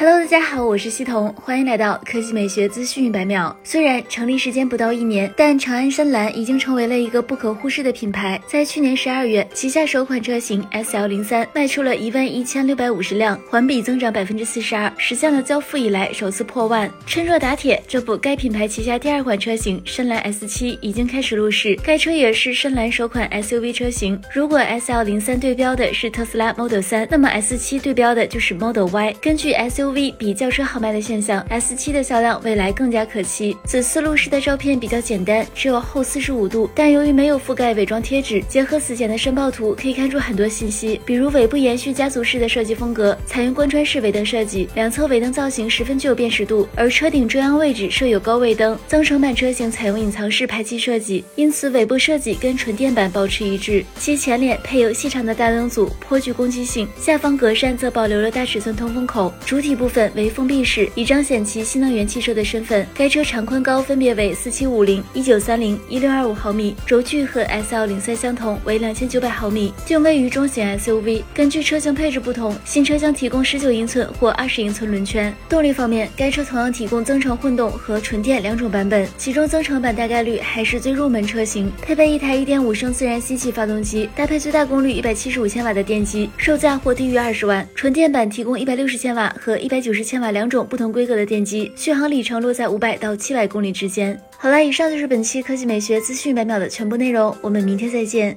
Hello，大家好，我是西彤，欢迎来到科技美学资讯一百秒。虽然成立时间不到一年，但长安深蓝已经成为了一个不可忽视的品牌。在去年十二月，旗下首款车型 S L 零三卖出了一万一千六百五十辆，环比增长百分之四十二，实现了交付以来首次破万。趁热打铁，这不，该品牌旗下第二款车型深蓝 S 七已经开始入市，该车也是深蓝首款 S U V 车型。如果 S L 零三对标的是特斯拉 Model 三，那么 S 七对标的就是 Model Y。根据 S U V 比轿车好卖的现象，S7 的销量未来更加可期。此次路试的照片比较简单，只有后四十五度，但由于没有覆盖伪装贴纸，结合此前的申报图，可以看出很多信息，比如尾部延续家族式的设计风格，采用贯穿式尾灯设计，两侧尾灯造型十分具有辨识度，而车顶中央位置设有高位灯。增程版车型采用隐藏式排气设计，因此尾部设计跟纯电版保持一致。其前脸配有细长的大灯组，颇具攻击性，下方格栅则保留了大尺寸通风口，主体部分。为封闭式，以彰显其新能源汽车的身份。该车长宽高分别为四七五零、一九三零、一六二五毫米，轴距和 S L 零三相同，为两千九百毫米，定位于中型 S U V。根据车型配置不同，新车将提供十九英寸或二十英寸轮圈。动力方面，该车同样提供增程混动和纯电两种版本，其中增程版大概率还是最入门车型，配备一台一点五升自然吸气发动机，搭配最大功率一百七十五千瓦的电机，售价或低于二十万。纯电版提供一百六十千瓦和一百九十。千瓦两种不同规格的电机，续航里程落在五百到七百公里之间。好了，以上就是本期科技美学资讯百秒的全部内容，我们明天再见。